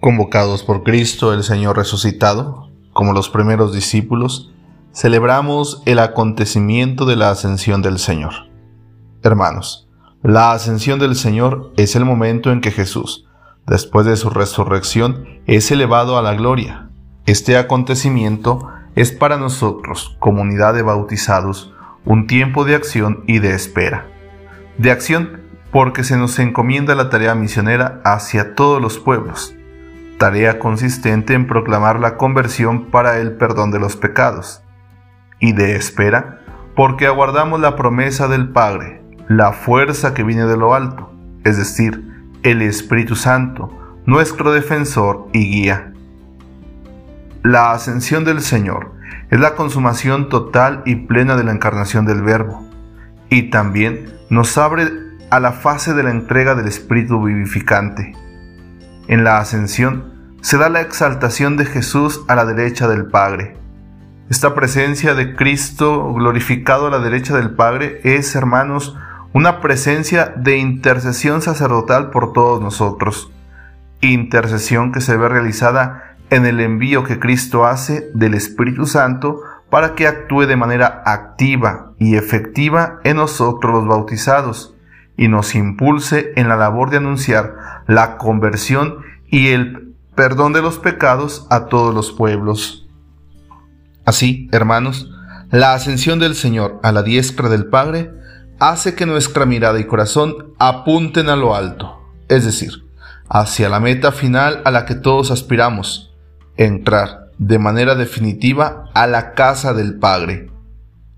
Convocados por Cristo el Señor resucitado, como los primeros discípulos, celebramos el acontecimiento de la ascensión del Señor. Hermanos, la ascensión del Señor es el momento en que Jesús, después de su resurrección, es elevado a la gloria. Este acontecimiento es para nosotros, comunidad de bautizados, un tiempo de acción y de espera. De acción porque se nos encomienda la tarea misionera hacia todos los pueblos tarea consistente en proclamar la conversión para el perdón de los pecados, y de espera, porque aguardamos la promesa del Padre, la fuerza que viene de lo alto, es decir, el Espíritu Santo, nuestro defensor y guía. La ascensión del Señor es la consumación total y plena de la encarnación del Verbo, y también nos abre a la fase de la entrega del Espíritu vivificante en la ascensión se da la exaltación de Jesús a la derecha del Padre. Esta presencia de Cristo glorificado a la derecha del Padre es, hermanos, una presencia de intercesión sacerdotal por todos nosotros. Intercesión que se ve realizada en el envío que Cristo hace del Espíritu Santo para que actúe de manera activa y efectiva en nosotros los bautizados y nos impulse en la labor de anunciar la conversión y el perdón de los pecados a todos los pueblos. Así, hermanos, la ascensión del Señor a la diestra del Padre hace que nuestra mirada y corazón apunten a lo alto, es decir, hacia la meta final a la que todos aspiramos, entrar de manera definitiva a la casa del Padre.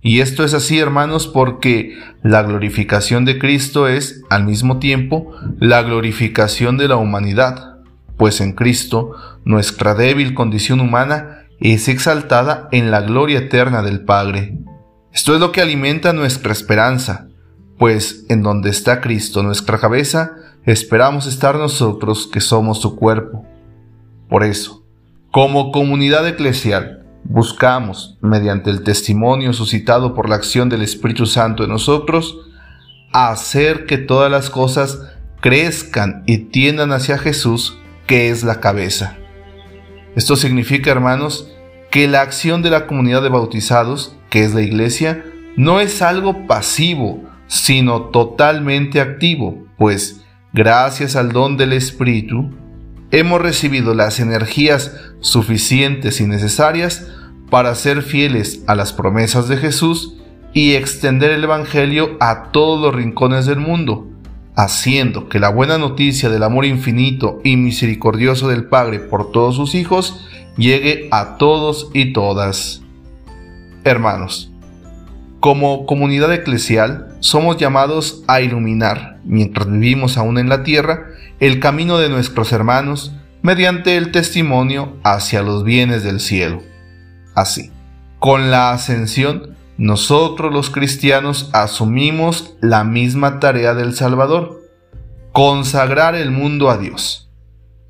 Y esto es así, hermanos, porque la glorificación de Cristo es, al mismo tiempo, la glorificación de la humanidad, pues en Cristo nuestra débil condición humana es exaltada en la gloria eterna del Padre. Esto es lo que alimenta nuestra esperanza, pues en donde está Cristo nuestra cabeza, esperamos estar nosotros que somos su cuerpo. Por eso, como comunidad eclesial, buscamos, mediante el testimonio suscitado por la acción del Espíritu Santo en nosotros, hacer que todas las cosas crezcan y tiendan hacia Jesús, que es la cabeza. Esto significa, hermanos, que la acción de la comunidad de bautizados, que es la iglesia, no es algo pasivo, sino totalmente activo, pues gracias al don del Espíritu, hemos recibido las energías suficientes y necesarias para ser fieles a las promesas de Jesús y extender el Evangelio a todos los rincones del mundo, haciendo que la buena noticia del amor infinito y misericordioso del Padre por todos sus hijos llegue a todos y todas. Hermanos, como comunidad eclesial somos llamados a iluminar, mientras vivimos aún en la tierra, el camino de nuestros hermanos mediante el testimonio hacia los bienes del cielo. Así, con la ascensión, nosotros los cristianos asumimos la misma tarea del Salvador, consagrar el mundo a Dios.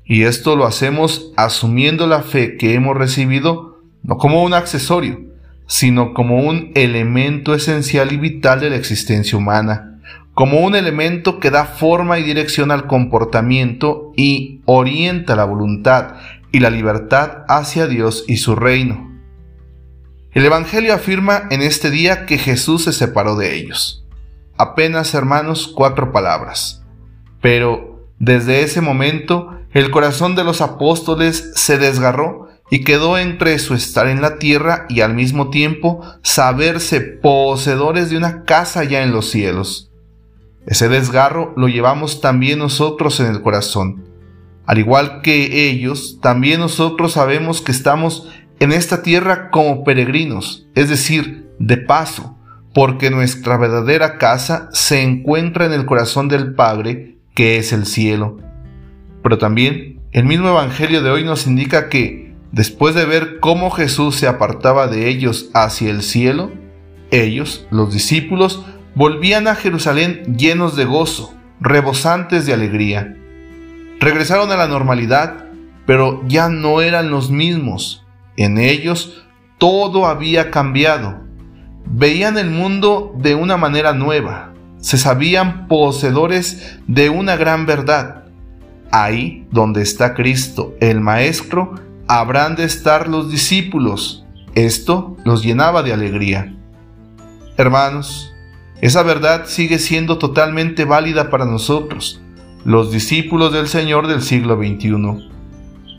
Y esto lo hacemos asumiendo la fe que hemos recibido no como un accesorio, sino como un elemento esencial y vital de la existencia humana como un elemento que da forma y dirección al comportamiento y orienta la voluntad y la libertad hacia Dios y su reino. El Evangelio afirma en este día que Jesús se separó de ellos. Apenas, hermanos, cuatro palabras. Pero desde ese momento el corazón de los apóstoles se desgarró y quedó entre su estar en la tierra y al mismo tiempo saberse poseedores de una casa ya en los cielos. Ese desgarro lo llevamos también nosotros en el corazón. Al igual que ellos, también nosotros sabemos que estamos en esta tierra como peregrinos, es decir, de paso, porque nuestra verdadera casa se encuentra en el corazón del Padre, que es el cielo. Pero también el mismo Evangelio de hoy nos indica que, después de ver cómo Jesús se apartaba de ellos hacia el cielo, ellos, los discípulos, volvían a Jerusalén llenos de gozo, rebosantes de alegría. Regresaron a la normalidad, pero ya no eran los mismos. En ellos todo había cambiado. Veían el mundo de una manera nueva. Se sabían poseedores de una gran verdad. Ahí donde está Cristo, el Maestro, habrán de estar los discípulos. Esto los llenaba de alegría. Hermanos, esa verdad sigue siendo totalmente válida para nosotros, los discípulos del Señor del siglo XXI.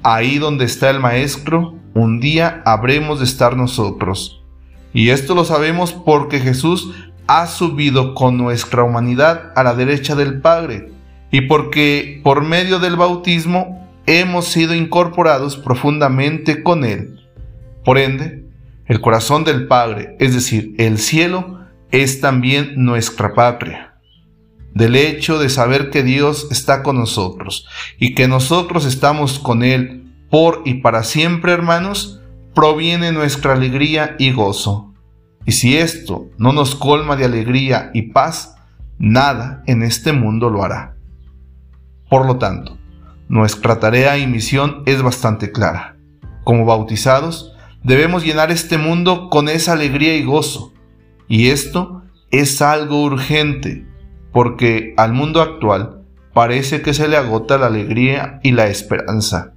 Ahí donde está el Maestro, un día habremos de estar nosotros. Y esto lo sabemos porque Jesús ha subido con nuestra humanidad a la derecha del Padre, y porque por medio del bautismo hemos sido incorporados profundamente con Él. Por ende, el corazón del Padre, es decir, el cielo, es también nuestra patria. Del hecho de saber que Dios está con nosotros y que nosotros estamos con Él por y para siempre, hermanos, proviene nuestra alegría y gozo. Y si esto no nos colma de alegría y paz, nada en este mundo lo hará. Por lo tanto, nuestra tarea y misión es bastante clara. Como bautizados, debemos llenar este mundo con esa alegría y gozo, y esto es algo urgente, porque al mundo actual parece que se le agota la alegría y la esperanza.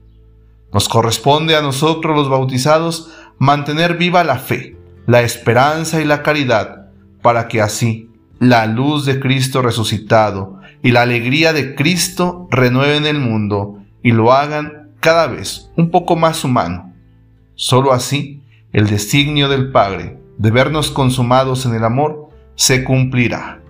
Nos corresponde a nosotros los bautizados mantener viva la fe, la esperanza y la caridad, para que así la luz de Cristo resucitado y la alegría de Cristo renueven el mundo y lo hagan cada vez un poco más humano. Solo así el designio del Padre de vernos consumados en el amor se cumplirá.